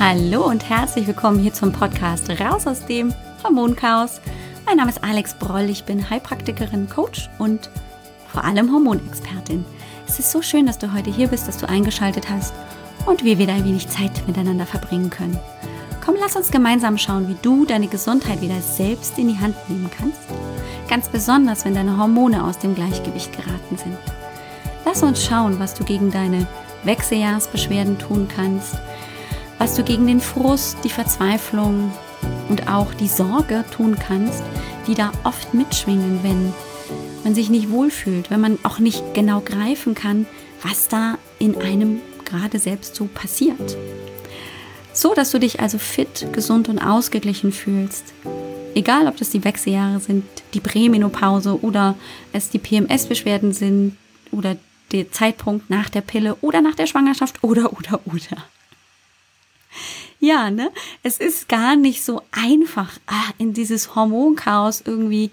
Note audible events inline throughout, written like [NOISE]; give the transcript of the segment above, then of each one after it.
Hallo und herzlich willkommen hier zum Podcast Raus aus dem Hormonchaos. Mein Name ist Alex Broll, ich bin Heilpraktikerin, Coach und vor allem Hormonexpertin. Es ist so schön, dass du heute hier bist, dass du eingeschaltet hast und wir wieder ein wenig Zeit miteinander verbringen können. Komm, lass uns gemeinsam schauen, wie du deine Gesundheit wieder selbst in die Hand nehmen kannst. Ganz besonders, wenn deine Hormone aus dem Gleichgewicht geraten sind. Lass uns schauen, was du gegen deine Wechseljahrsbeschwerden tun kannst, was du gegen den Frust, die Verzweiflung und auch die Sorge tun kannst, die da oft mitschwingen, wenn man sich nicht wohlfühlt, wenn man auch nicht genau greifen kann, was da in einem gerade selbst so passiert. So, dass du dich also fit, gesund und ausgeglichen fühlst. Egal, ob das die Wechseljahre sind, die Prämenopause oder es die PMS-Beschwerden sind oder der Zeitpunkt nach der Pille oder nach der Schwangerschaft oder, oder, oder. Ja, ne? Es ist gar nicht so einfach, ah, in dieses Hormonchaos irgendwie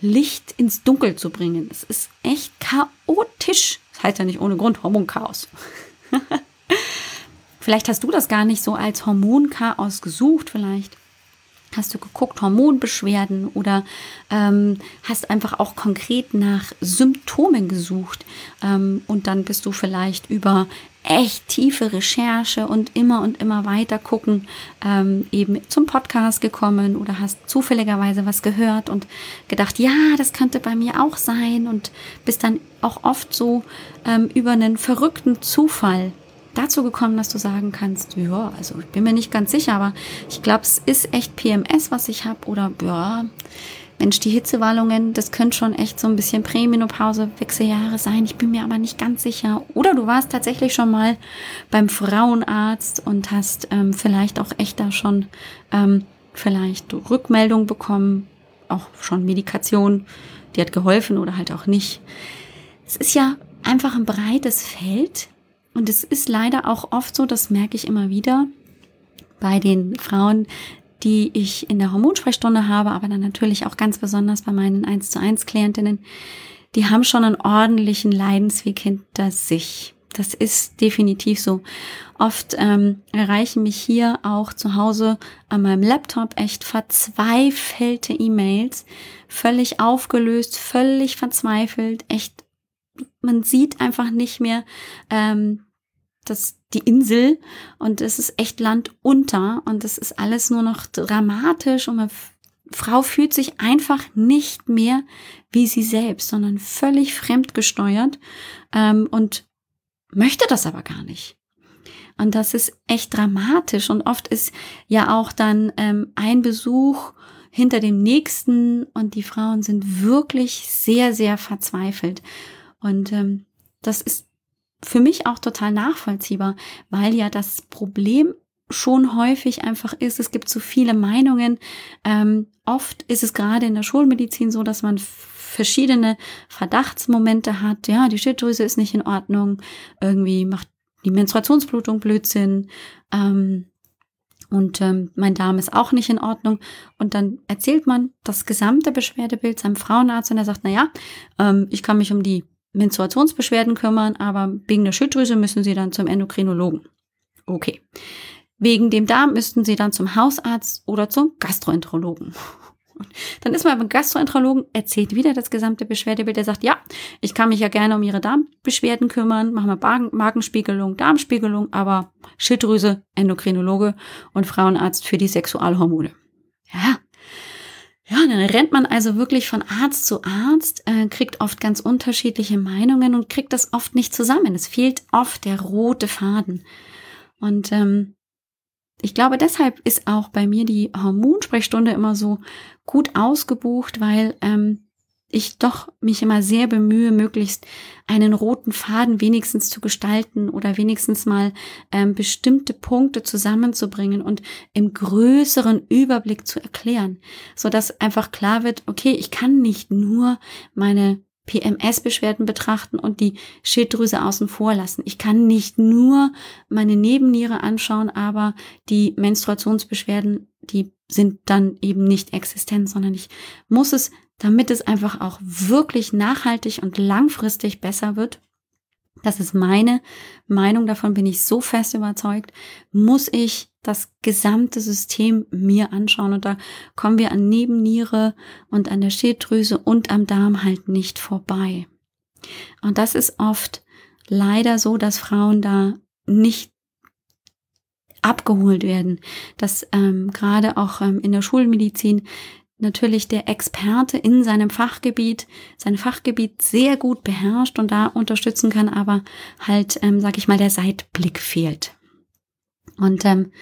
Licht ins Dunkel zu bringen. Es ist echt chaotisch. Das heißt ja nicht ohne Grund Hormonchaos. [LAUGHS] Vielleicht hast du das gar nicht so als Hormonchaos gesucht, vielleicht Hast du geguckt, Hormonbeschwerden oder ähm, hast einfach auch konkret nach Symptomen gesucht ähm, und dann bist du vielleicht über echt tiefe Recherche und immer und immer weiter gucken ähm, eben zum Podcast gekommen oder hast zufälligerweise was gehört und gedacht, ja, das könnte bei mir auch sein und bist dann auch oft so ähm, über einen verrückten Zufall dazu gekommen, dass du sagen kannst, ja, also ich bin mir nicht ganz sicher, aber ich glaube, es ist echt PMS, was ich habe oder ja, Mensch, die Hitzewallungen, das könnte schon echt so ein bisschen Prämenopause, Wechseljahre sein. Ich bin mir aber nicht ganz sicher. Oder du warst tatsächlich schon mal beim Frauenarzt und hast ähm, vielleicht auch echt da schon ähm, vielleicht Rückmeldung bekommen, auch schon Medikation, die hat geholfen oder halt auch nicht. Es ist ja einfach ein breites Feld, und es ist leider auch oft so, das merke ich immer wieder bei den Frauen, die ich in der Hormonsprechstunde habe, aber dann natürlich auch ganz besonders bei meinen 1 zu 1 Klientinnen, die haben schon einen ordentlichen Leidensweg hinter sich. Das ist definitiv so. Oft ähm, erreichen mich hier auch zu Hause an meinem Laptop echt verzweifelte E-Mails, völlig aufgelöst, völlig verzweifelt, echt, man sieht einfach nicht mehr, ähm, das, die Insel. Und es ist echt Land unter. Und es ist alles nur noch dramatisch. Und man, Frau fühlt sich einfach nicht mehr wie sie selbst, sondern völlig fremdgesteuert ähm, und möchte das aber gar nicht. Und das ist echt dramatisch. Und oft ist ja auch dann ähm, ein Besuch hinter dem nächsten. Und die Frauen sind wirklich sehr, sehr verzweifelt. Und ähm, das ist für mich auch total nachvollziehbar, weil ja das Problem schon häufig einfach ist, es gibt so viele Meinungen. Ähm, oft ist es gerade in der Schulmedizin so, dass man verschiedene Verdachtsmomente hat. Ja, die Schilddrüse ist nicht in Ordnung, irgendwie macht die Menstruationsblutung Blödsinn. Ähm, und ähm, mein Darm ist auch nicht in Ordnung. Und dann erzählt man das gesamte Beschwerdebild seinem Frauenarzt und er sagt, na ja, ähm, ich kann mich um die Menstruationsbeschwerden kümmern, aber wegen der Schilddrüse müssen Sie dann zum Endokrinologen. Okay. Wegen dem Darm müssten Sie dann zum Hausarzt oder zum Gastroenterologen. [LAUGHS] Dann ist man beim Gastroenterologen, erzählt wieder das gesamte Beschwerdebild. Er sagt, ja, ich kann mich ja gerne um Ihre Darmbeschwerden kümmern, machen wir Magenspiegelung, Darmspiegelung, aber Schilddrüse, Endokrinologe und Frauenarzt für die Sexualhormone. Ja, ja, dann rennt man also wirklich von Arzt zu Arzt, äh, kriegt oft ganz unterschiedliche Meinungen und kriegt das oft nicht zusammen. Es fehlt oft der rote Faden. Und ähm, ich glaube, deshalb ist auch bei mir die Hormonsprechstunde immer so gut ausgebucht, weil ähm, ich doch mich immer sehr bemühe, möglichst einen roten Faden wenigstens zu gestalten oder wenigstens mal ähm, bestimmte Punkte zusammenzubringen und im größeren Überblick zu erklären, so dass einfach klar wird, okay, ich kann nicht nur meine PMS-Beschwerden betrachten und die Schilddrüse außen vor lassen. Ich kann nicht nur meine Nebenniere anschauen, aber die Menstruationsbeschwerden, die sind dann eben nicht existent, sondern ich muss es damit es einfach auch wirklich nachhaltig und langfristig besser wird, das ist meine Meinung, davon bin ich so fest überzeugt, muss ich das gesamte System mir anschauen. Und da kommen wir an Nebenniere und an der Schilddrüse und am Darm halt nicht vorbei. Und das ist oft leider so, dass Frauen da nicht abgeholt werden, dass ähm, gerade auch ähm, in der Schulmedizin natürlich der Experte in seinem Fachgebiet, sein Fachgebiet sehr gut beherrscht und da unterstützen kann, aber halt, ähm, sag ich mal, der Seitblick fehlt. Und ähm,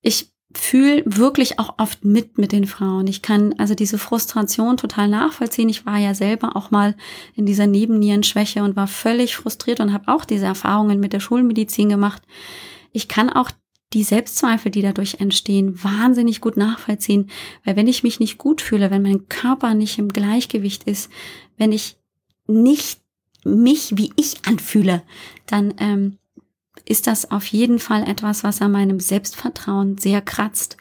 ich fühle wirklich auch oft mit mit den Frauen. Ich kann also diese Frustration total nachvollziehen. Ich war ja selber auch mal in dieser Nebennierenschwäche und war völlig frustriert und habe auch diese Erfahrungen mit der Schulmedizin gemacht. Ich kann auch die Selbstzweifel, die dadurch entstehen, wahnsinnig gut nachvollziehen. Weil wenn ich mich nicht gut fühle, wenn mein Körper nicht im Gleichgewicht ist, wenn ich nicht mich wie ich anfühle, dann ähm, ist das auf jeden Fall etwas, was an meinem Selbstvertrauen sehr kratzt.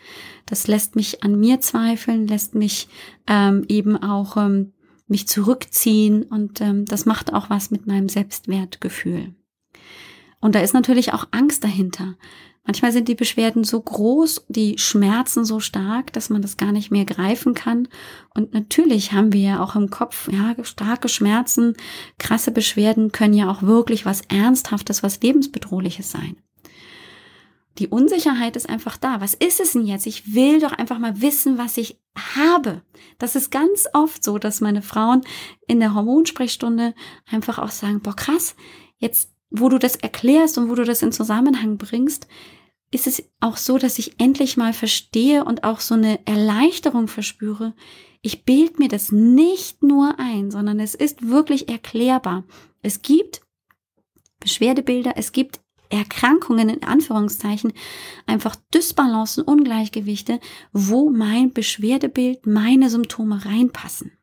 Das lässt mich an mir zweifeln, lässt mich ähm, eben auch ähm, mich zurückziehen und ähm, das macht auch was mit meinem Selbstwertgefühl. Und da ist natürlich auch Angst dahinter. Manchmal sind die Beschwerden so groß, die Schmerzen so stark, dass man das gar nicht mehr greifen kann. Und natürlich haben wir ja auch im Kopf, ja, starke Schmerzen, krasse Beschwerden können ja auch wirklich was Ernsthaftes, was Lebensbedrohliches sein. Die Unsicherheit ist einfach da. Was ist es denn jetzt? Ich will doch einfach mal wissen, was ich habe. Das ist ganz oft so, dass meine Frauen in der Hormonsprechstunde einfach auch sagen, boah, krass, jetzt, wo du das erklärst und wo du das in Zusammenhang bringst, ist es auch so, dass ich endlich mal verstehe und auch so eine Erleichterung verspüre. Ich bild mir das nicht nur ein, sondern es ist wirklich erklärbar. Es gibt Beschwerdebilder, es gibt Erkrankungen in Anführungszeichen, einfach Dysbalancen, Ungleichgewichte, wo mein Beschwerdebild, meine Symptome reinpassen.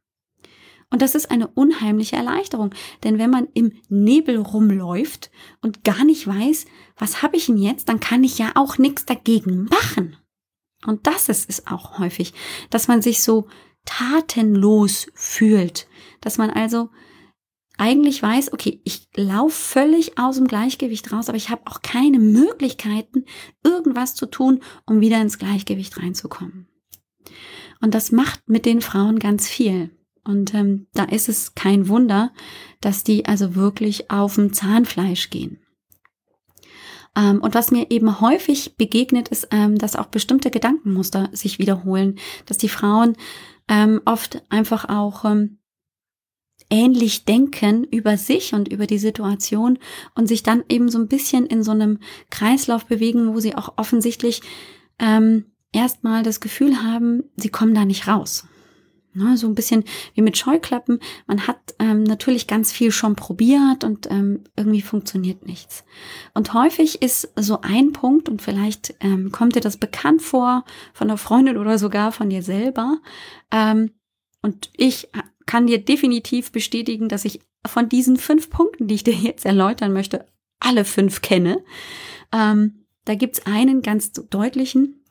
Und das ist eine unheimliche Erleichterung, denn wenn man im Nebel rumläuft und gar nicht weiß, was habe ich denn jetzt, dann kann ich ja auch nichts dagegen machen. Und das ist es auch häufig, dass man sich so tatenlos fühlt, dass man also eigentlich weiß, okay, ich laufe völlig aus dem Gleichgewicht raus, aber ich habe auch keine Möglichkeiten, irgendwas zu tun, um wieder ins Gleichgewicht reinzukommen. Und das macht mit den Frauen ganz viel. Und ähm, da ist es kein Wunder, dass die also wirklich auf dem Zahnfleisch gehen. Ähm, und was mir eben häufig begegnet, ist, ähm, dass auch bestimmte Gedankenmuster sich wiederholen, dass die Frauen ähm, oft einfach auch ähm, ähnlich denken über sich und über die Situation und sich dann eben so ein bisschen in so einem Kreislauf bewegen, wo sie auch offensichtlich ähm, erstmal das Gefühl haben, sie kommen da nicht raus. Ne, so ein bisschen wie mit Scheuklappen. Man hat ähm, natürlich ganz viel schon probiert und ähm, irgendwie funktioniert nichts. Und häufig ist so ein Punkt, und vielleicht ähm, kommt dir das bekannt vor von der Freundin oder sogar von dir selber. Ähm, und ich kann dir definitiv bestätigen, dass ich von diesen fünf Punkten, die ich dir jetzt erläutern möchte, alle fünf kenne. Ähm, da gibt's einen ganz deutlichen,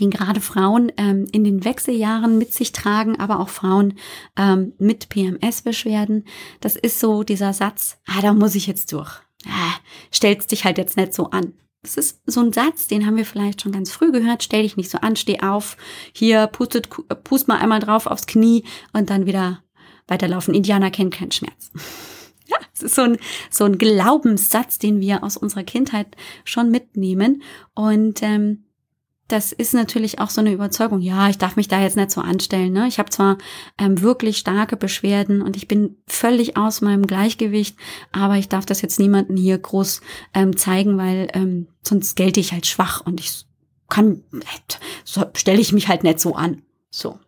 den gerade Frauen ähm, in den Wechseljahren mit sich tragen, aber auch Frauen ähm, mit PMS-Beschwerden. Das ist so dieser Satz, ah, da muss ich jetzt durch. Ah, stellst dich halt jetzt nicht so an. Das ist so ein Satz, den haben wir vielleicht schon ganz früh gehört. Stell dich nicht so an, steh auf. Hier, pustet, pust mal einmal drauf aufs Knie und dann wieder weiterlaufen. Indianer kennen keinen Schmerz. [LAUGHS] Ja, es ist so ein, so ein Glaubenssatz, den wir aus unserer Kindheit schon mitnehmen. Und ähm, das ist natürlich auch so eine Überzeugung, ja, ich darf mich da jetzt nicht so anstellen. Ne? Ich habe zwar ähm, wirklich starke Beschwerden und ich bin völlig aus meinem Gleichgewicht, aber ich darf das jetzt niemanden hier groß ähm, zeigen, weil ähm, sonst gelte ich halt schwach und ich kann, so stelle ich mich halt nicht so an. So.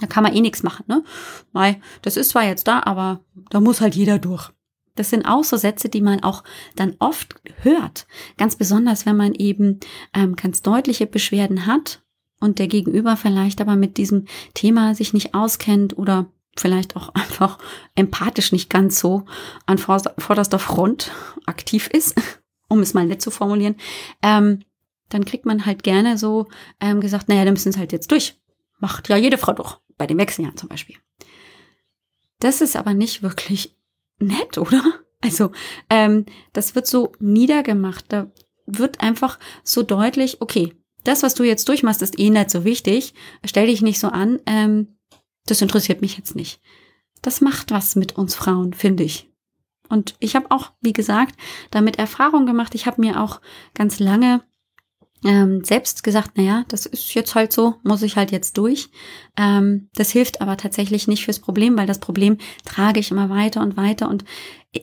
Da kann man eh nichts machen, ne? Weil das ist zwar jetzt da, aber da muss halt jeder durch. Das sind auch so Sätze, die man auch dann oft hört. Ganz besonders, wenn man eben ähm, ganz deutliche Beschwerden hat und der Gegenüber vielleicht aber mit diesem Thema sich nicht auskennt oder vielleicht auch [LAUGHS] einfach empathisch nicht ganz so an vorderster Front aktiv ist, [LAUGHS] um es mal nett zu formulieren, ähm, dann kriegt man halt gerne so ähm, gesagt, naja, dann müssen es halt jetzt durch. Macht ja jede Frau doch, bei den Wechseljahren zum Beispiel. Das ist aber nicht wirklich nett, oder? Also ähm, das wird so niedergemacht. Da wird einfach so deutlich, okay, das, was du jetzt durchmachst, ist eh nicht so wichtig. Stell dich nicht so an. Ähm, das interessiert mich jetzt nicht. Das macht was mit uns Frauen, finde ich. Und ich habe auch, wie gesagt, damit Erfahrung gemacht. Ich habe mir auch ganz lange ähm, selbst gesagt, naja, das ist jetzt halt so, muss ich halt jetzt durch. Ähm, das hilft aber tatsächlich nicht fürs Problem, weil das Problem trage ich immer weiter und weiter und äh,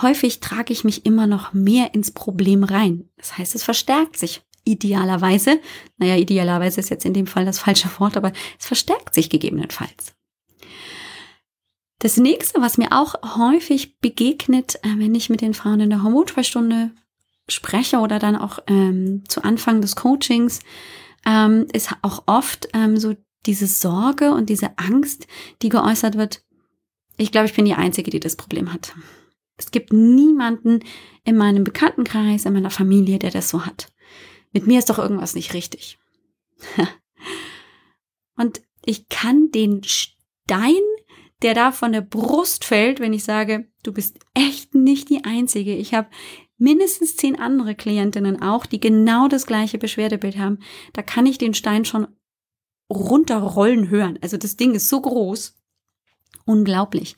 häufig trage ich mich immer noch mehr ins Problem rein. Das heißt, es verstärkt sich idealerweise. Naja, idealerweise ist jetzt in dem Fall das falsche Wort, aber es verstärkt sich gegebenenfalls. Das nächste, was mir auch häufig begegnet, äh, wenn ich mit den Frauen in der Hormonsprechstunde spreche oder dann auch ähm, zu Anfang des Coachings, ähm, ist auch oft ähm, so diese Sorge und diese Angst, die geäußert wird. Ich glaube, ich bin die Einzige, die das Problem hat. Es gibt niemanden in meinem Bekanntenkreis, in meiner Familie, der das so hat. Mit mir ist doch irgendwas nicht richtig. [LAUGHS] und ich kann den Stein der da von der Brust fällt, wenn ich sage, du bist echt nicht die Einzige. Ich habe mindestens zehn andere Klientinnen auch, die genau das gleiche Beschwerdebild haben. Da kann ich den Stein schon runterrollen hören. Also das Ding ist so groß. Unglaublich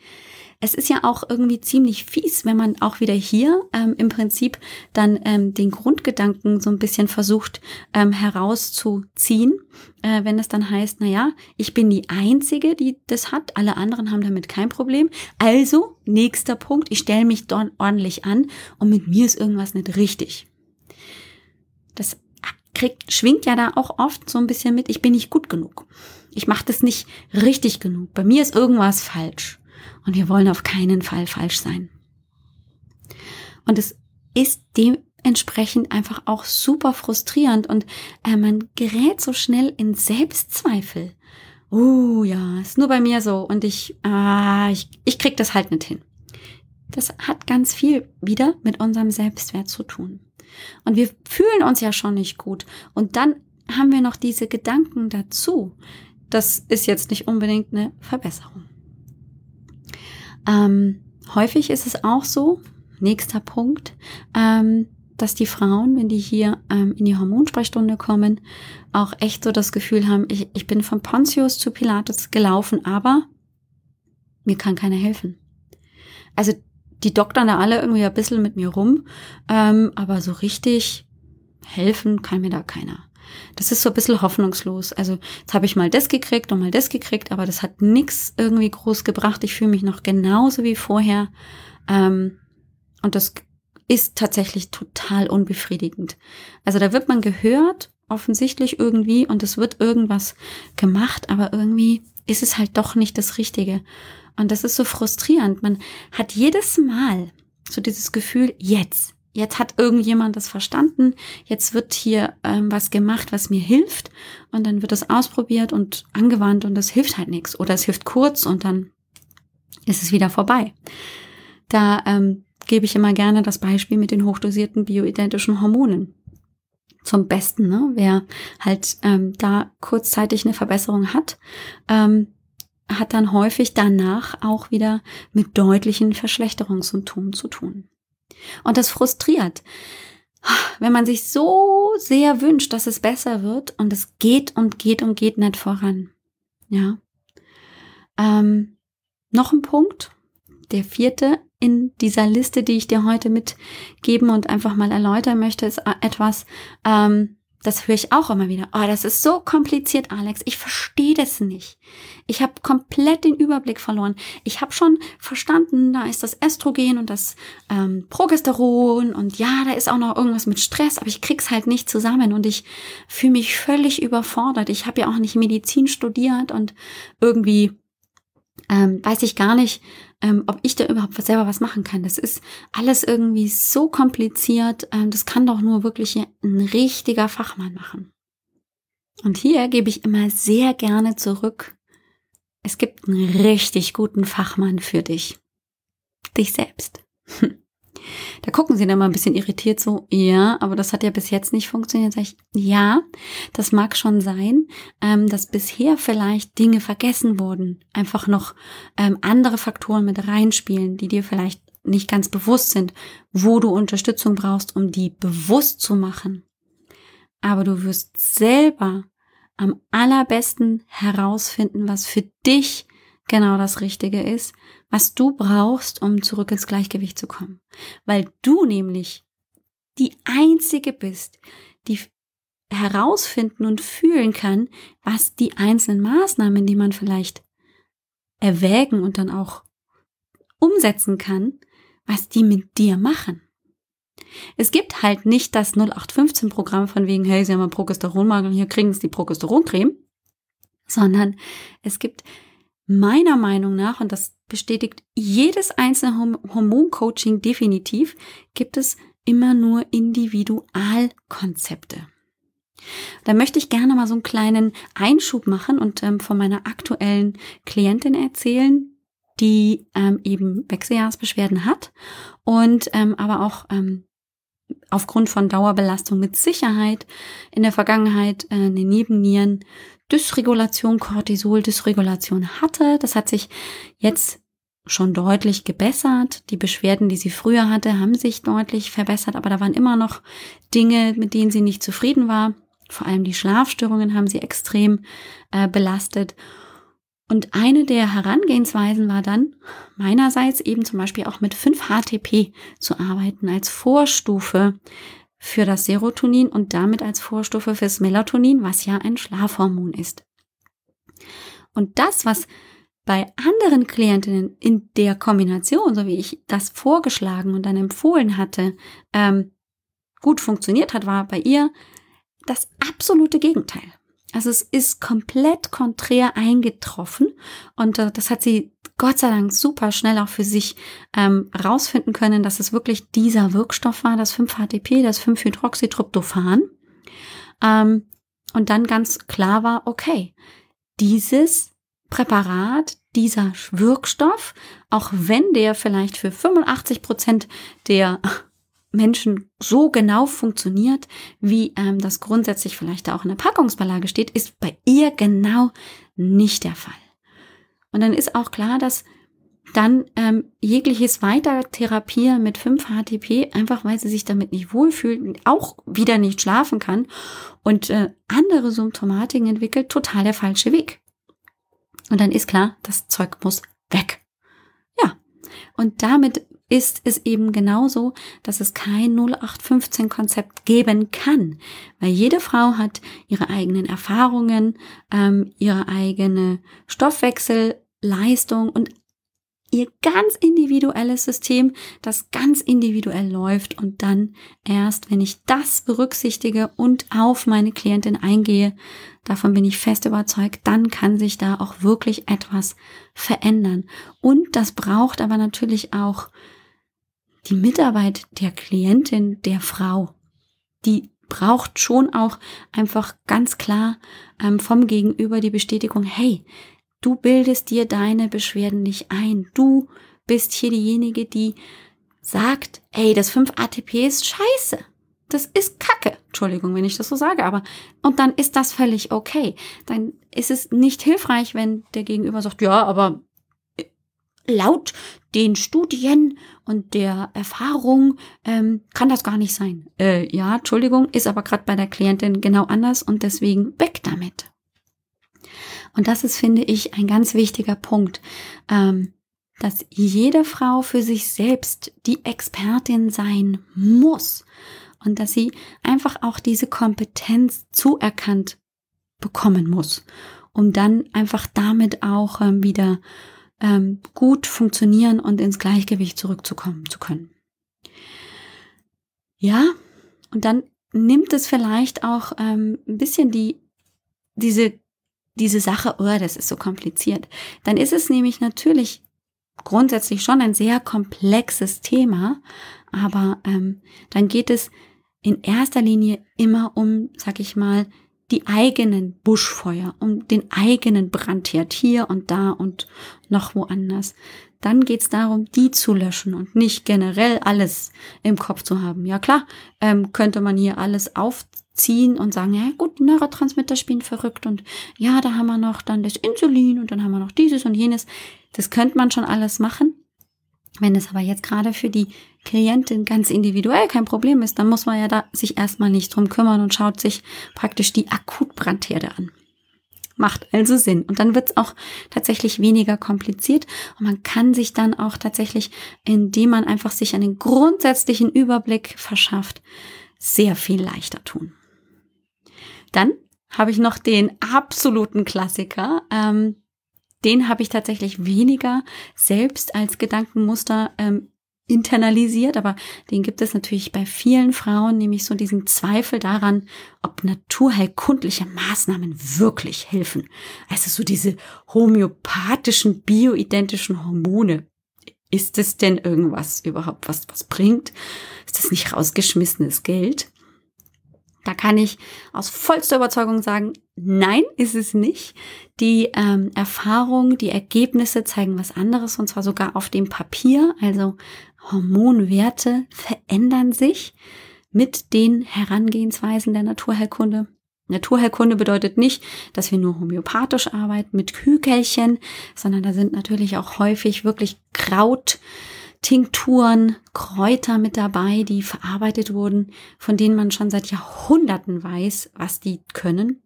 es ist ja auch irgendwie ziemlich fies, wenn man auch wieder hier ähm, im Prinzip dann ähm, den Grundgedanken so ein bisschen versucht ähm, herauszuziehen, äh, wenn es dann heißt, na ja, ich bin die Einzige, die das hat, alle anderen haben damit kein Problem. Also, nächster Punkt, ich stelle mich dort ordentlich an und mit mir ist irgendwas nicht richtig. Das kriegt, schwingt ja da auch oft so ein bisschen mit, ich bin nicht gut genug. Ich mache das nicht richtig genug. Bei mir ist irgendwas falsch. Und wir wollen auf keinen Fall falsch sein. Und es ist dementsprechend einfach auch super frustrierend und äh, man gerät so schnell in Selbstzweifel. Oh ja, ist nur bei mir so und ich, ah, ich, ich krieg das halt nicht hin. Das hat ganz viel wieder mit unserem Selbstwert zu tun. Und wir fühlen uns ja schon nicht gut. Und dann haben wir noch diese Gedanken dazu. Das ist jetzt nicht unbedingt eine Verbesserung. Ähm, häufig ist es auch so, nächster Punkt, ähm, dass die Frauen, wenn die hier ähm, in die Hormonsprechstunde kommen, auch echt so das Gefühl haben, ich, ich bin von Pontius zu Pilatus gelaufen, aber mir kann keiner helfen. Also die doktern da alle irgendwie ein bisschen mit mir rum, ähm, aber so richtig helfen kann mir da keiner. Das ist so ein bisschen hoffnungslos. Also jetzt habe ich mal das gekriegt und mal das gekriegt, aber das hat nichts irgendwie groß gebracht. Ich fühle mich noch genauso wie vorher. Ähm, und das ist tatsächlich total unbefriedigend. Also da wird man gehört, offensichtlich irgendwie, und es wird irgendwas gemacht, aber irgendwie ist es halt doch nicht das Richtige. Und das ist so frustrierend. Man hat jedes Mal so dieses Gefühl, jetzt, jetzt hat irgendjemand das verstanden, jetzt wird hier ähm, was gemacht, was mir hilft und dann wird das ausprobiert und angewandt und das hilft halt nichts oder es hilft kurz und dann ist es wieder vorbei. Da ähm, gebe ich immer gerne das Beispiel mit den hochdosierten bioidentischen Hormonen zum Besten. Ne? Wer halt ähm, da kurzzeitig eine Verbesserung hat, ähm, hat dann häufig danach auch wieder mit deutlichen Verschlechterungssymptomen zu tun. Und das frustriert. Wenn man sich so sehr wünscht, dass es besser wird und es geht und geht und geht nicht voran. Ja. Ähm, noch ein Punkt, der vierte in dieser Liste, die ich dir heute mitgeben und einfach mal erläutern möchte, ist etwas, ähm, das höre ich auch immer wieder. Oh, das ist so kompliziert, Alex. Ich verstehe das nicht. Ich habe komplett den Überblick verloren. Ich habe schon verstanden, da ist das Östrogen und das ähm, Progesteron und ja, da ist auch noch irgendwas mit Stress, aber ich krieg's halt nicht zusammen und ich fühle mich völlig überfordert. Ich habe ja auch nicht Medizin studiert und irgendwie ähm, weiß ich gar nicht, ähm, ob ich da überhaupt selber was machen kann. Das ist alles irgendwie so kompliziert. Ähm, das kann doch nur wirklich ein richtiger Fachmann machen. Und hier gebe ich immer sehr gerne zurück. Es gibt einen richtig guten Fachmann für dich. Dich selbst. [LAUGHS] Da gucken sie dann mal ein bisschen irritiert so, ja, aber das hat ja bis jetzt nicht funktioniert. Sag ich, ja, das mag schon sein, ähm, dass bisher vielleicht Dinge vergessen wurden, einfach noch ähm, andere Faktoren mit reinspielen, die dir vielleicht nicht ganz bewusst sind, wo du Unterstützung brauchst, um die bewusst zu machen. Aber du wirst selber am allerbesten herausfinden, was für dich genau das Richtige ist, was du brauchst, um zurück ins Gleichgewicht zu kommen. Weil du nämlich die Einzige bist, die herausfinden und fühlen kann, was die einzelnen Maßnahmen, die man vielleicht erwägen und dann auch umsetzen kann, was die mit dir machen. Es gibt halt nicht das 0815-Programm von wegen, hey, Sie haben einen Progesteronmangel, hier kriegen Sie die Progesteroncreme, sondern es gibt meiner Meinung nach, und das bestätigt jedes einzelne Hormoncoaching definitiv, gibt es immer nur Individualkonzepte. Da möchte ich gerne mal so einen kleinen Einschub machen und ähm, von meiner aktuellen Klientin erzählen, die ähm, eben Wechseljahresbeschwerden hat und ähm, aber auch ähm, aufgrund von Dauerbelastung mit Sicherheit in der Vergangenheit äh, eine Nebennieren Dysregulation, Cortisol, Dysregulation hatte. Das hat sich jetzt schon deutlich gebessert. Die Beschwerden, die sie früher hatte, haben sich deutlich verbessert, aber da waren immer noch Dinge, mit denen sie nicht zufrieden war. Vor allem die Schlafstörungen haben sie extrem äh, belastet. Und eine der Herangehensweisen war dann meinerseits eben zum Beispiel auch mit 5-HTP zu arbeiten als Vorstufe für das Serotonin und damit als Vorstufe fürs Melatonin, was ja ein Schlafhormon ist. Und das, was bei anderen Klientinnen in der Kombination, so wie ich das vorgeschlagen und dann empfohlen hatte, ähm, gut funktioniert hat, war bei ihr das absolute Gegenteil. Also es ist komplett konträr eingetroffen und äh, das hat sie Gott sei Dank super schnell auch für sich ähm, rausfinden können, dass es wirklich dieser Wirkstoff war, das 5-HTP, das 5-Hydroxytryptophan. Ähm, und dann ganz klar war, okay, dieses Präparat, dieser Wirkstoff, auch wenn der vielleicht für 85 Prozent der Menschen so genau funktioniert, wie ähm, das grundsätzlich vielleicht auch in der Packungsbeilage steht, ist bei ihr genau nicht der Fall. Und dann ist auch klar, dass dann ähm, jegliches Weitertherapieren mit 5-HTP, einfach weil sie sich damit nicht wohlfühlt, auch wieder nicht schlafen kann und äh, andere Symptomatiken entwickelt, total der falsche Weg. Und dann ist klar, das Zeug muss weg. Ja. Und damit ist es eben genauso, dass es kein 0815-Konzept geben kann, weil jede Frau hat ihre eigenen Erfahrungen, ähm, ihre eigene Stoffwechselleistung und ihr ganz individuelles System, das ganz individuell läuft und dann erst, wenn ich das berücksichtige und auf meine Klientin eingehe, davon bin ich fest überzeugt, dann kann sich da auch wirklich etwas verändern. Und das braucht aber natürlich auch die Mitarbeit der Klientin, der Frau, die braucht schon auch einfach ganz klar ähm, vom Gegenüber die Bestätigung, hey, du bildest dir deine Beschwerden nicht ein. Du bist hier diejenige, die sagt, ey, das 5-ATP ist scheiße. Das ist Kacke. Entschuldigung, wenn ich das so sage, aber und dann ist das völlig okay. Dann ist es nicht hilfreich, wenn der Gegenüber sagt, ja, aber laut den Studien und der Erfahrung ähm, kann das gar nicht sein. Äh, ja, Entschuldigung, ist aber gerade bei der Klientin genau anders und deswegen weg damit. Und das ist, finde ich, ein ganz wichtiger Punkt, ähm, dass jede Frau für sich selbst die Expertin sein muss und dass sie einfach auch diese Kompetenz zuerkannt bekommen muss, um dann einfach damit auch ähm, wieder ähm, gut funktionieren und ins Gleichgewicht zurückzukommen zu können. Ja, und dann nimmt es vielleicht auch ähm, ein bisschen die, diese, diese Sache, oh, das ist so kompliziert. Dann ist es nämlich natürlich grundsätzlich schon ein sehr komplexes Thema, aber ähm, dann geht es in erster Linie immer um, sag ich mal, die eigenen Buschfeuer, um den eigenen Brandherd hier und da und noch woanders. Dann geht's darum, die zu löschen und nicht generell alles im Kopf zu haben. Ja klar, ähm, könnte man hier alles aufziehen und sagen, ja gut, Neurotransmitter spielen verrückt und ja, da haben wir noch dann das Insulin und dann haben wir noch dieses und jenes. Das könnte man schon alles machen. Wenn es aber jetzt gerade für die Klientin ganz individuell kein Problem ist, dann muss man ja da sich erstmal nicht drum kümmern und schaut sich praktisch die Akutbrandherde an. Macht also Sinn. Und dann wird es auch tatsächlich weniger kompliziert und man kann sich dann auch tatsächlich, indem man einfach sich einen grundsätzlichen Überblick verschafft, sehr viel leichter tun. Dann habe ich noch den absoluten Klassiker. Ähm, den habe ich tatsächlich weniger selbst als Gedankenmuster ähm, internalisiert, aber den gibt es natürlich bei vielen Frauen, nämlich so diesen Zweifel daran, ob naturheilkundliche Maßnahmen wirklich helfen. Also so diese homöopathischen, bioidentischen Hormone. Ist es denn irgendwas überhaupt, was was bringt? Ist das nicht rausgeschmissenes Geld? Da kann ich aus vollster Überzeugung sagen, nein, ist es nicht. Die ähm, Erfahrung, die Ergebnisse zeigen was anderes und zwar sogar auf dem Papier. Also Hormonwerte verändern sich mit den Herangehensweisen der Naturheilkunde. Naturheilkunde bedeutet nicht, dass wir nur homöopathisch arbeiten mit Kügelchen, sondern da sind natürlich auch häufig wirklich Kraut, Tinkturen, Kräuter mit dabei, die verarbeitet wurden, von denen man schon seit Jahrhunderten weiß, was die können.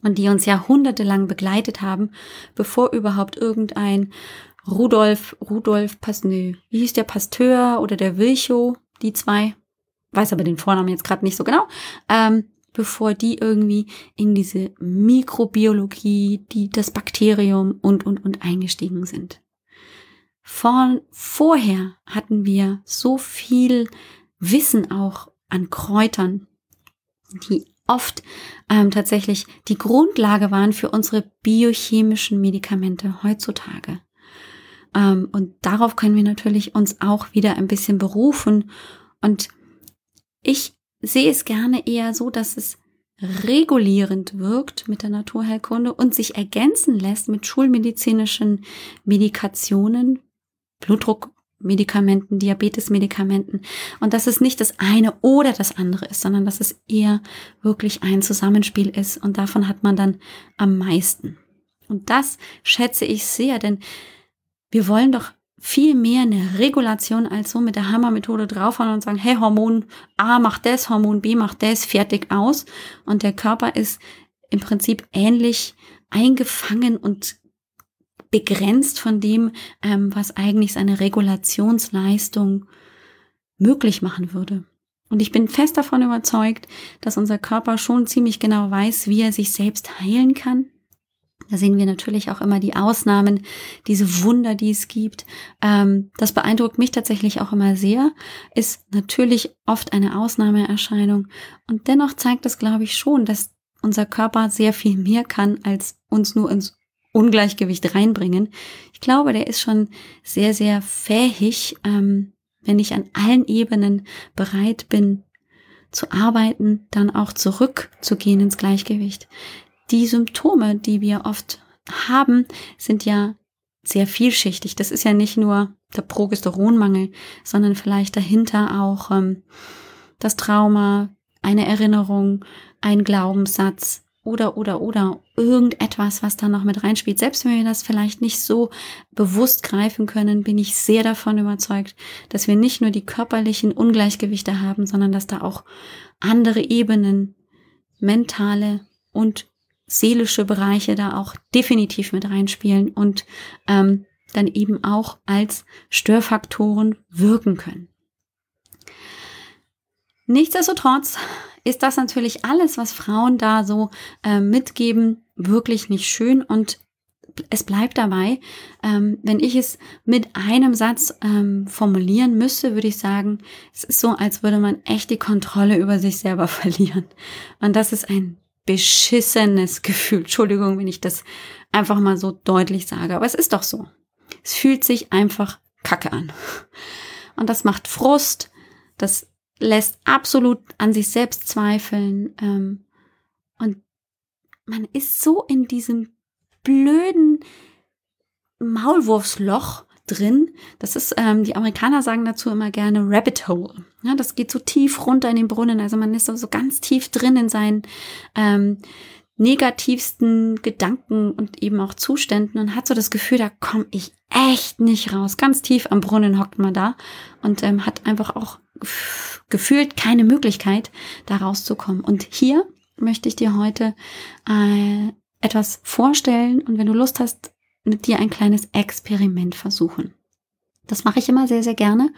Und die uns jahrhundertelang begleitet haben, bevor überhaupt irgendein Rudolf, Rudolf Pasnö, wie hieß der Pasteur oder der Virchow, die zwei, weiß aber den Vornamen jetzt gerade nicht so genau, ähm, bevor die irgendwie in diese Mikrobiologie, die das Bakterium und und und eingestiegen sind. Von vorher hatten wir so viel Wissen auch an Kräutern, die oft ähm, tatsächlich die Grundlage waren für unsere biochemischen Medikamente heutzutage. Ähm, und darauf können wir natürlich uns auch wieder ein bisschen berufen. Und ich sehe es gerne eher so, dass es regulierend wirkt mit der Naturheilkunde und sich ergänzen lässt mit schulmedizinischen Medikationen, Blutdruckmedikamenten, Diabetesmedikamenten und dass es nicht das eine oder das andere ist, sondern dass es eher wirklich ein Zusammenspiel ist und davon hat man dann am meisten. Und das schätze ich sehr, denn wir wollen doch viel mehr eine Regulation als so mit der Hammermethode draufhauen und sagen, hey, Hormon A macht das, Hormon B macht das, fertig aus. Und der Körper ist im Prinzip ähnlich eingefangen und begrenzt von dem, ähm, was eigentlich seine Regulationsleistung möglich machen würde. Und ich bin fest davon überzeugt, dass unser Körper schon ziemlich genau weiß, wie er sich selbst heilen kann. Da sehen wir natürlich auch immer die Ausnahmen, diese Wunder, die es gibt. Ähm, das beeindruckt mich tatsächlich auch immer sehr, ist natürlich oft eine Ausnahmeerscheinung. Und dennoch zeigt es, glaube ich, schon, dass unser Körper sehr viel mehr kann, als uns nur ins Ungleichgewicht reinbringen. Ich glaube, der ist schon sehr, sehr fähig, ähm, wenn ich an allen Ebenen bereit bin zu arbeiten, dann auch zurückzugehen ins Gleichgewicht. Die Symptome, die wir oft haben, sind ja sehr vielschichtig. Das ist ja nicht nur der Progesteronmangel, sondern vielleicht dahinter auch ähm, das Trauma, eine Erinnerung, ein Glaubenssatz, oder, oder, oder irgendetwas, was da noch mit reinspielt. Selbst wenn wir das vielleicht nicht so bewusst greifen können, bin ich sehr davon überzeugt, dass wir nicht nur die körperlichen Ungleichgewichte haben, sondern dass da auch andere Ebenen, mentale und seelische Bereiche da auch definitiv mit reinspielen und ähm, dann eben auch als Störfaktoren wirken können. Nichtsdestotrotz ist das natürlich alles, was Frauen da so äh, mitgeben, wirklich nicht schön und es bleibt dabei, ähm, wenn ich es mit einem Satz ähm, formulieren müsste, würde ich sagen, es ist so, als würde man echt die Kontrolle über sich selber [LAUGHS] verlieren. Und das ist ein beschissenes Gefühl. Entschuldigung, wenn ich das einfach mal so deutlich sage, aber es ist doch so. Es fühlt sich einfach kacke an. Und das macht Frust, das lässt absolut an sich selbst zweifeln. Ähm, und man ist so in diesem blöden Maulwurfsloch drin. Das ist, ähm, die Amerikaner sagen dazu immer gerne Rabbit Hole. Ja, das geht so tief runter in den Brunnen. Also man ist so, so ganz tief drin in seinen ähm, negativsten Gedanken und eben auch Zuständen und hat so das Gefühl, da komme ich echt nicht raus. Ganz tief am Brunnen hockt man da und ähm, hat einfach auch gefühlt keine Möglichkeit, da rauszukommen. Und hier möchte ich dir heute äh, etwas vorstellen und wenn du Lust hast, mit dir ein kleines Experiment versuchen. Das mache ich immer sehr, sehr gerne,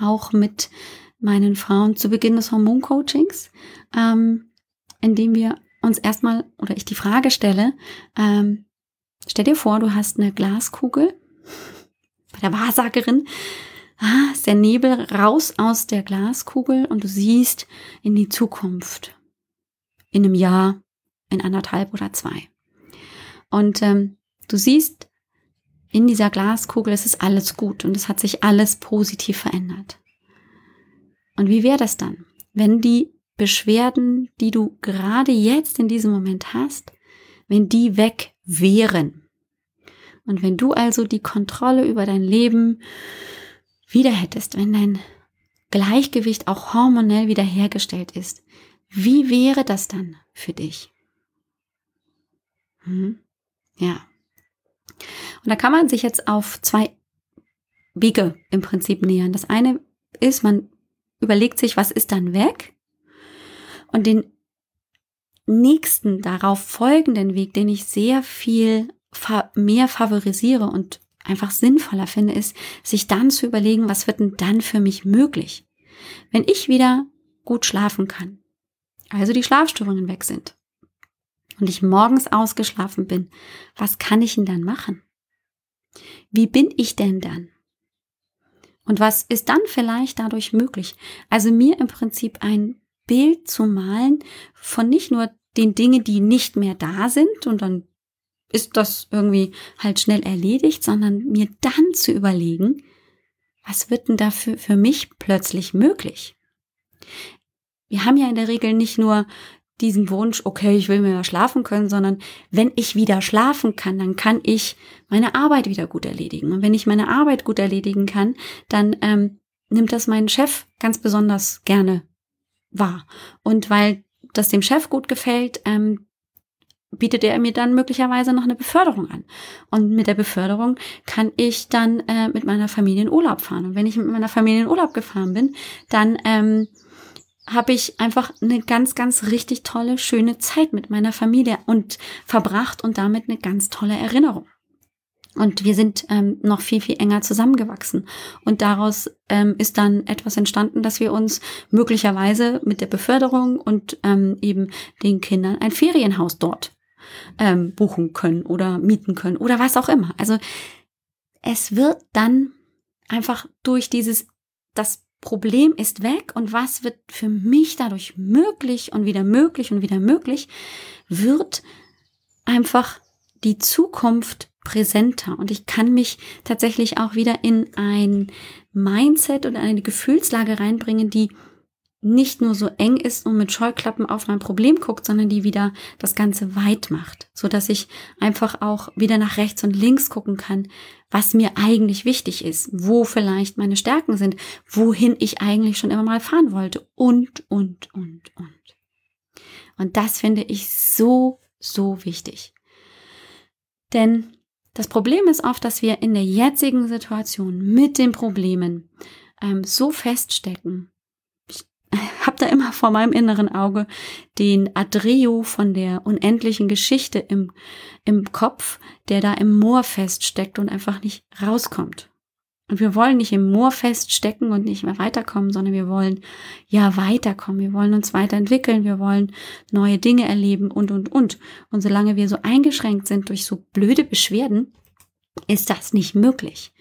auch mit meinen Frauen zu Beginn des Hormoncoachings, ähm, indem wir uns erstmal oder ich die Frage stelle, ähm, stell dir vor, du hast eine Glaskugel [LAUGHS] bei der Wahrsagerin, ah, ist der Nebel raus aus der Glaskugel und du siehst in die Zukunft, in einem Jahr, in anderthalb oder zwei. Und ähm, du siehst in dieser Glaskugel, es ist alles gut und es hat sich alles positiv verändert. Und wie wäre das dann, wenn die Beschwerden, die du gerade jetzt in diesem Moment hast, wenn die weg wären. Und wenn du also die Kontrolle über dein Leben wieder hättest, wenn dein Gleichgewicht auch hormonell wiederhergestellt ist, wie wäre das dann für dich? Hm? Ja. Und da kann man sich jetzt auf zwei Wege im Prinzip nähern. Das eine ist, man überlegt sich, was ist dann weg? Und den nächsten darauf folgenden Weg, den ich sehr viel mehr favorisiere und einfach sinnvoller finde, ist, sich dann zu überlegen, was wird denn dann für mich möglich? Wenn ich wieder gut schlafen kann, also die Schlafstörungen weg sind und ich morgens ausgeschlafen bin, was kann ich denn dann machen? Wie bin ich denn dann? Und was ist dann vielleicht dadurch möglich? Also mir im Prinzip ein Bild zu malen von nicht nur den Dingen, die nicht mehr da sind und dann ist das irgendwie halt schnell erledigt, sondern mir dann zu überlegen, was wird denn dafür für mich plötzlich möglich? Wir haben ja in der Regel nicht nur diesen Wunsch, okay, ich will mehr schlafen können, sondern wenn ich wieder schlafen kann, dann kann ich meine Arbeit wieder gut erledigen. Und wenn ich meine Arbeit gut erledigen kann, dann ähm, nimmt das mein Chef ganz besonders gerne war. Und weil das dem Chef gut gefällt, ähm, bietet er mir dann möglicherweise noch eine Beförderung an. Und mit der Beförderung kann ich dann äh, mit meiner Familie in Urlaub fahren. Und wenn ich mit meiner Familie in Urlaub gefahren bin, dann ähm, habe ich einfach eine ganz, ganz richtig tolle, schöne Zeit mit meiner Familie und verbracht und damit eine ganz tolle Erinnerung. Und wir sind ähm, noch viel, viel enger zusammengewachsen. Und daraus ähm, ist dann etwas entstanden, dass wir uns möglicherweise mit der Beförderung und ähm, eben den Kindern ein Ferienhaus dort ähm, buchen können oder mieten können oder was auch immer. Also es wird dann einfach durch dieses, das Problem ist weg und was wird für mich dadurch möglich und wieder möglich und wieder möglich, wird einfach die Zukunft präsenter und ich kann mich tatsächlich auch wieder in ein Mindset oder eine Gefühlslage reinbringen, die nicht nur so eng ist und mit Scheuklappen auf mein Problem guckt, sondern die wieder das Ganze weit macht, so dass ich einfach auch wieder nach rechts und links gucken kann, was mir eigentlich wichtig ist, wo vielleicht meine Stärken sind, wohin ich eigentlich schon immer mal fahren wollte und, und, und, und. Und das finde ich so, so wichtig. Denn das Problem ist oft, dass wir in der jetzigen Situation mit den Problemen ähm, so feststecken. Habe da immer vor meinem inneren Auge den Adreo von der unendlichen Geschichte im, im Kopf, der da im Moor feststeckt und einfach nicht rauskommt. Und wir wollen nicht im Moor feststecken und nicht mehr weiterkommen, sondern wir wollen ja weiterkommen. Wir wollen uns weiterentwickeln. Wir wollen neue Dinge erleben und, und, und. Und solange wir so eingeschränkt sind durch so blöde Beschwerden, ist das nicht möglich.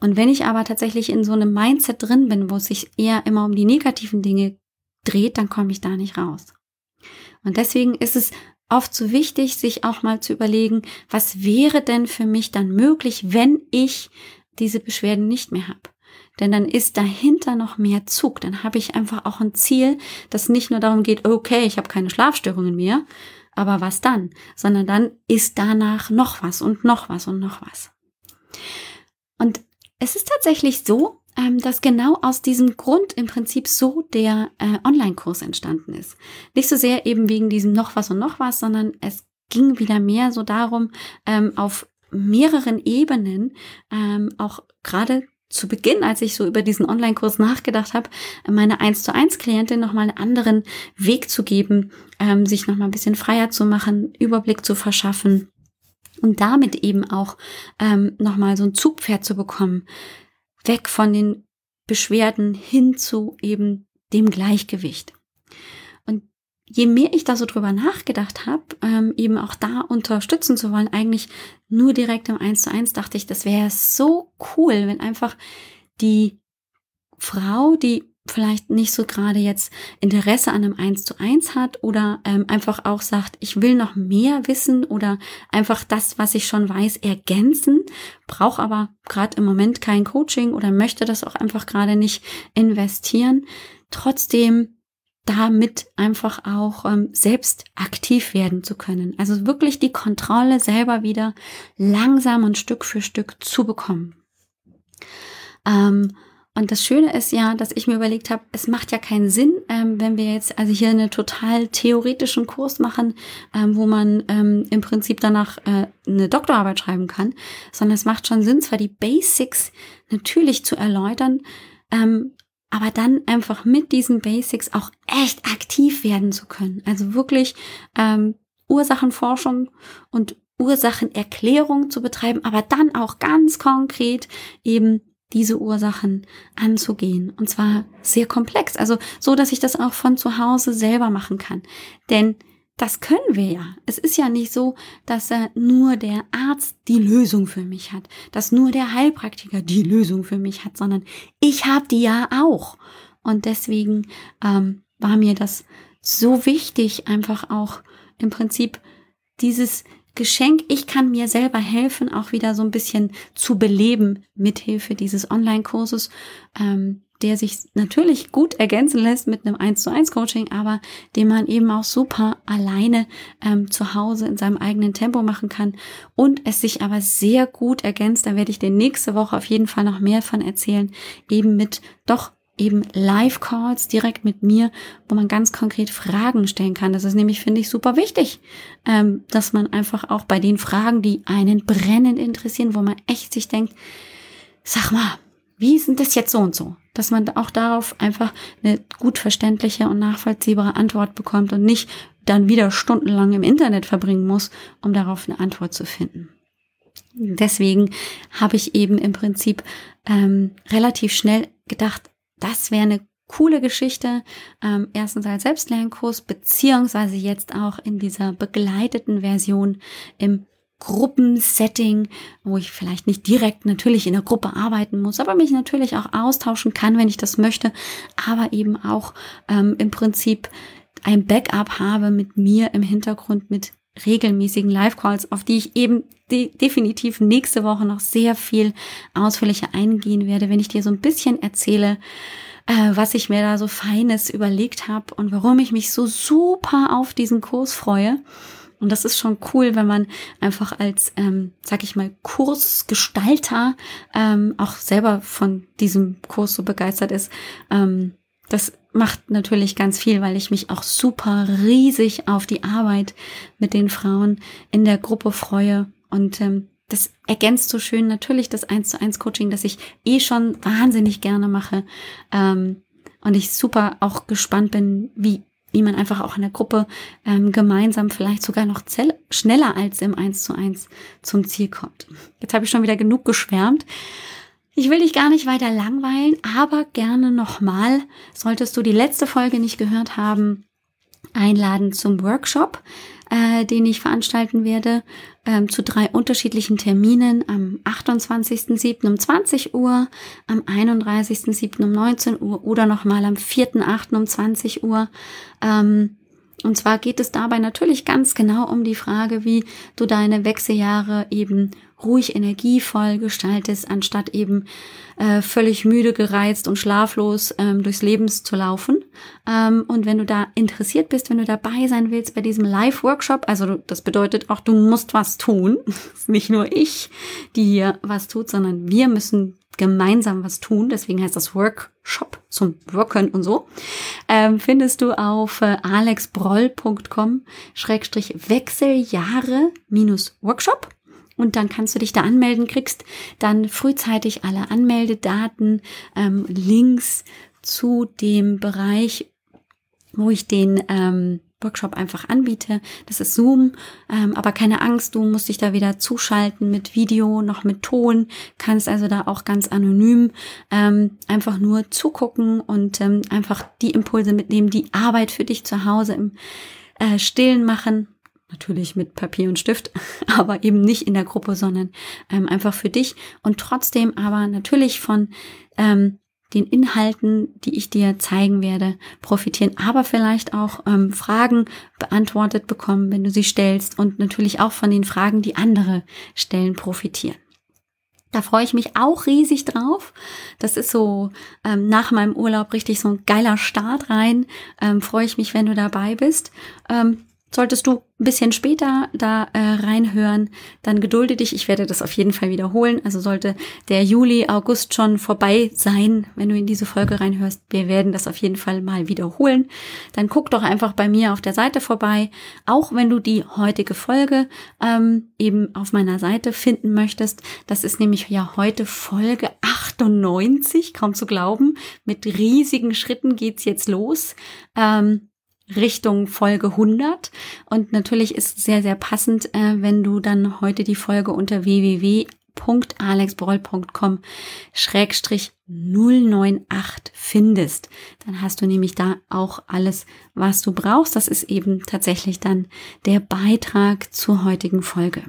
Und wenn ich aber tatsächlich in so einem Mindset drin bin, wo es sich eher immer um die negativen Dinge dreht, dann komme ich da nicht raus. Und deswegen ist es oft so wichtig, sich auch mal zu überlegen, was wäre denn für mich dann möglich, wenn ich diese Beschwerden nicht mehr habe. Denn dann ist dahinter noch mehr Zug. Dann habe ich einfach auch ein Ziel, das nicht nur darum geht, okay, ich habe keine Schlafstörungen mehr, aber was dann? Sondern dann ist danach noch was und noch was und noch was. Und es ist tatsächlich so, ähm, dass genau aus diesem Grund im Prinzip so der äh, Online-Kurs entstanden ist. Nicht so sehr eben wegen diesem noch was und noch was, sondern es ging wieder mehr so darum, ähm, auf mehreren Ebenen ähm, auch gerade zu Beginn, als ich so über diesen Online-Kurs nachgedacht habe, meine 1 zu 1 Klientin nochmal einen anderen Weg zu geben, ähm, sich nochmal ein bisschen freier zu machen, Überblick zu verschaffen und damit eben auch ähm, nochmal so ein Zugpferd zu bekommen, weg von den Beschwerden hin zu eben dem Gleichgewicht. Je mehr ich da so drüber nachgedacht habe, ähm, eben auch da unterstützen zu wollen, eigentlich nur direkt im 1 zu 1, dachte ich, das wäre so cool, wenn einfach die Frau, die vielleicht nicht so gerade jetzt Interesse an einem 1 zu 1 hat oder ähm, einfach auch sagt, ich will noch mehr wissen oder einfach das, was ich schon weiß, ergänzen, brauche aber gerade im Moment kein Coaching oder möchte das auch einfach gerade nicht investieren, trotzdem damit einfach auch ähm, selbst aktiv werden zu können. Also wirklich die Kontrolle selber wieder langsam und Stück für Stück zu bekommen. Ähm, und das Schöne ist ja, dass ich mir überlegt habe, es macht ja keinen Sinn, ähm, wenn wir jetzt also hier einen total theoretischen Kurs machen, ähm, wo man ähm, im Prinzip danach äh, eine Doktorarbeit schreiben kann, sondern es macht schon Sinn, zwar die Basics natürlich zu erläutern, ähm, aber dann einfach mit diesen Basics auch echt aktiv werden zu können. Also wirklich ähm, Ursachenforschung und Ursachenerklärung zu betreiben, aber dann auch ganz konkret eben diese Ursachen anzugehen. Und zwar sehr komplex. Also so, dass ich das auch von zu Hause selber machen kann. Denn das können wir ja. Es ist ja nicht so, dass äh, nur der Arzt die Lösung für mich hat, dass nur der Heilpraktiker die Lösung für mich hat, sondern ich habe die ja auch. Und deswegen ähm, war mir das so wichtig, einfach auch im Prinzip dieses Geschenk, ich kann mir selber helfen, auch wieder so ein bisschen zu beleben mithilfe dieses Online-Kurses. Ähm, der sich natürlich gut ergänzen lässt mit einem 1 zu 1 Coaching, aber den man eben auch super alleine ähm, zu Hause in seinem eigenen Tempo machen kann und es sich aber sehr gut ergänzt, da werde ich dir nächste Woche auf jeden Fall noch mehr von erzählen, eben mit doch eben Live-Calls direkt mit mir, wo man ganz konkret Fragen stellen kann. Das ist nämlich, finde ich, super wichtig, ähm, dass man einfach auch bei den Fragen, die einen brennend interessieren, wo man echt sich denkt, sag mal, wie denn das jetzt so und so? Dass man auch darauf einfach eine gut verständliche und nachvollziehbare Antwort bekommt und nicht dann wieder stundenlang im Internet verbringen muss, um darauf eine Antwort zu finden. Deswegen habe ich eben im Prinzip ähm, relativ schnell gedacht, das wäre eine coole Geschichte. Ähm, erstens als Selbstlernkurs, beziehungsweise jetzt auch in dieser begleiteten Version im Gruppensetting, wo ich vielleicht nicht direkt natürlich in der Gruppe arbeiten muss, aber mich natürlich auch austauschen kann, wenn ich das möchte, aber eben auch ähm, im Prinzip ein Backup habe mit mir im Hintergrund mit regelmäßigen Live-Calls, auf die ich eben de definitiv nächste Woche noch sehr viel ausführlicher eingehen werde, wenn ich dir so ein bisschen erzähle, äh, was ich mir da so Feines überlegt habe und warum ich mich so super auf diesen Kurs freue. Und das ist schon cool, wenn man einfach als, ähm, sag ich mal, Kursgestalter ähm, auch selber von diesem Kurs so begeistert ist. Ähm, das macht natürlich ganz viel, weil ich mich auch super riesig auf die Arbeit mit den Frauen in der Gruppe freue. Und ähm, das ergänzt so schön natürlich das 1 zu 1 Coaching, das ich eh schon wahnsinnig gerne mache. Ähm, und ich super auch gespannt bin, wie wie man einfach auch in der Gruppe ähm, gemeinsam vielleicht sogar noch schneller als im 1 zu 1 zum Ziel kommt. Jetzt habe ich schon wieder genug geschwärmt. Ich will dich gar nicht weiter langweilen, aber gerne nochmal, solltest du die letzte Folge nicht gehört haben, einladen zum Workshop äh, den ich veranstalten werde, ähm, zu drei unterschiedlichen Terminen am 28.07. um 20 Uhr, am 31.07. um 19 Uhr oder nochmal am 4.08. um 20 Uhr. Ähm, und zwar geht es dabei natürlich ganz genau um die Frage, wie du deine Wechseljahre eben ruhig energievoll gestaltest, anstatt eben äh, völlig müde, gereizt und schlaflos ähm, durchs Leben zu laufen. Ähm, und wenn du da interessiert bist, wenn du dabei sein willst bei diesem Live-Workshop, also das bedeutet auch, du musst was tun. [LAUGHS] Nicht nur ich, die hier was tut, sondern wir müssen gemeinsam was tun, deswegen heißt das Workshop zum Worken und so, ähm, findest du auf äh, alexbroll.com Und dann kannst du dich da anmelden, kriegst dann frühzeitig alle Anmeldedaten, ähm, Links zu dem Bereich, wo ich den ähm, Workshop einfach anbiete. Das ist Zoom, ähm, aber keine Angst, du musst dich da wieder zuschalten mit Video, noch mit Ton, kannst also da auch ganz anonym ähm, einfach nur zugucken und ähm, einfach die Impulse mitnehmen, die Arbeit für dich zu Hause im äh, Stillen machen. Natürlich mit Papier und Stift, [LAUGHS] aber eben nicht in der Gruppe, sondern ähm, einfach für dich und trotzdem aber natürlich von ähm, den Inhalten, die ich dir zeigen werde, profitieren, aber vielleicht auch ähm, Fragen beantwortet bekommen, wenn du sie stellst und natürlich auch von den Fragen, die andere stellen, profitieren. Da freue ich mich auch riesig drauf. Das ist so ähm, nach meinem Urlaub richtig so ein geiler Start rein. Ähm, freue ich mich, wenn du dabei bist. Ähm, Solltest du ein bisschen später da äh, reinhören, dann gedulde dich. Ich werde das auf jeden Fall wiederholen. Also sollte der Juli, August schon vorbei sein, wenn du in diese Folge reinhörst, wir werden das auf jeden Fall mal wiederholen. Dann guck doch einfach bei mir auf der Seite vorbei. Auch wenn du die heutige Folge ähm, eben auf meiner Seite finden möchtest. Das ist nämlich ja heute Folge 98, kaum zu glauben. Mit riesigen Schritten geht's jetzt los. Ähm, Richtung Folge 100. Und natürlich ist sehr, sehr passend, äh, wenn du dann heute die Folge unter www.alexbroll.com schrägstrich 098 findest. Dann hast du nämlich da auch alles, was du brauchst. Das ist eben tatsächlich dann der Beitrag zur heutigen Folge.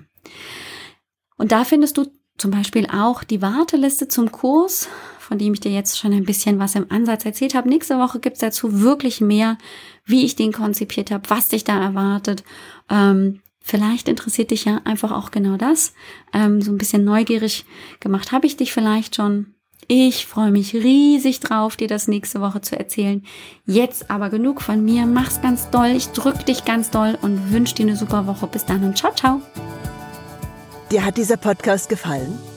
Und da findest du zum Beispiel auch die Warteliste zum Kurs, von dem ich dir jetzt schon ein bisschen was im Ansatz erzählt habe. Nächste Woche gibt's dazu wirklich mehr wie ich den konzipiert habe, was dich da erwartet. Ähm, vielleicht interessiert dich ja einfach auch genau das. Ähm, so ein bisschen neugierig gemacht habe ich dich vielleicht schon. Ich freue mich riesig drauf, dir das nächste Woche zu erzählen. Jetzt aber genug von mir. Mach's ganz doll. Ich drück dich ganz doll und wünsche dir eine super Woche. Bis dann und ciao, ciao. Dir hat dieser Podcast gefallen?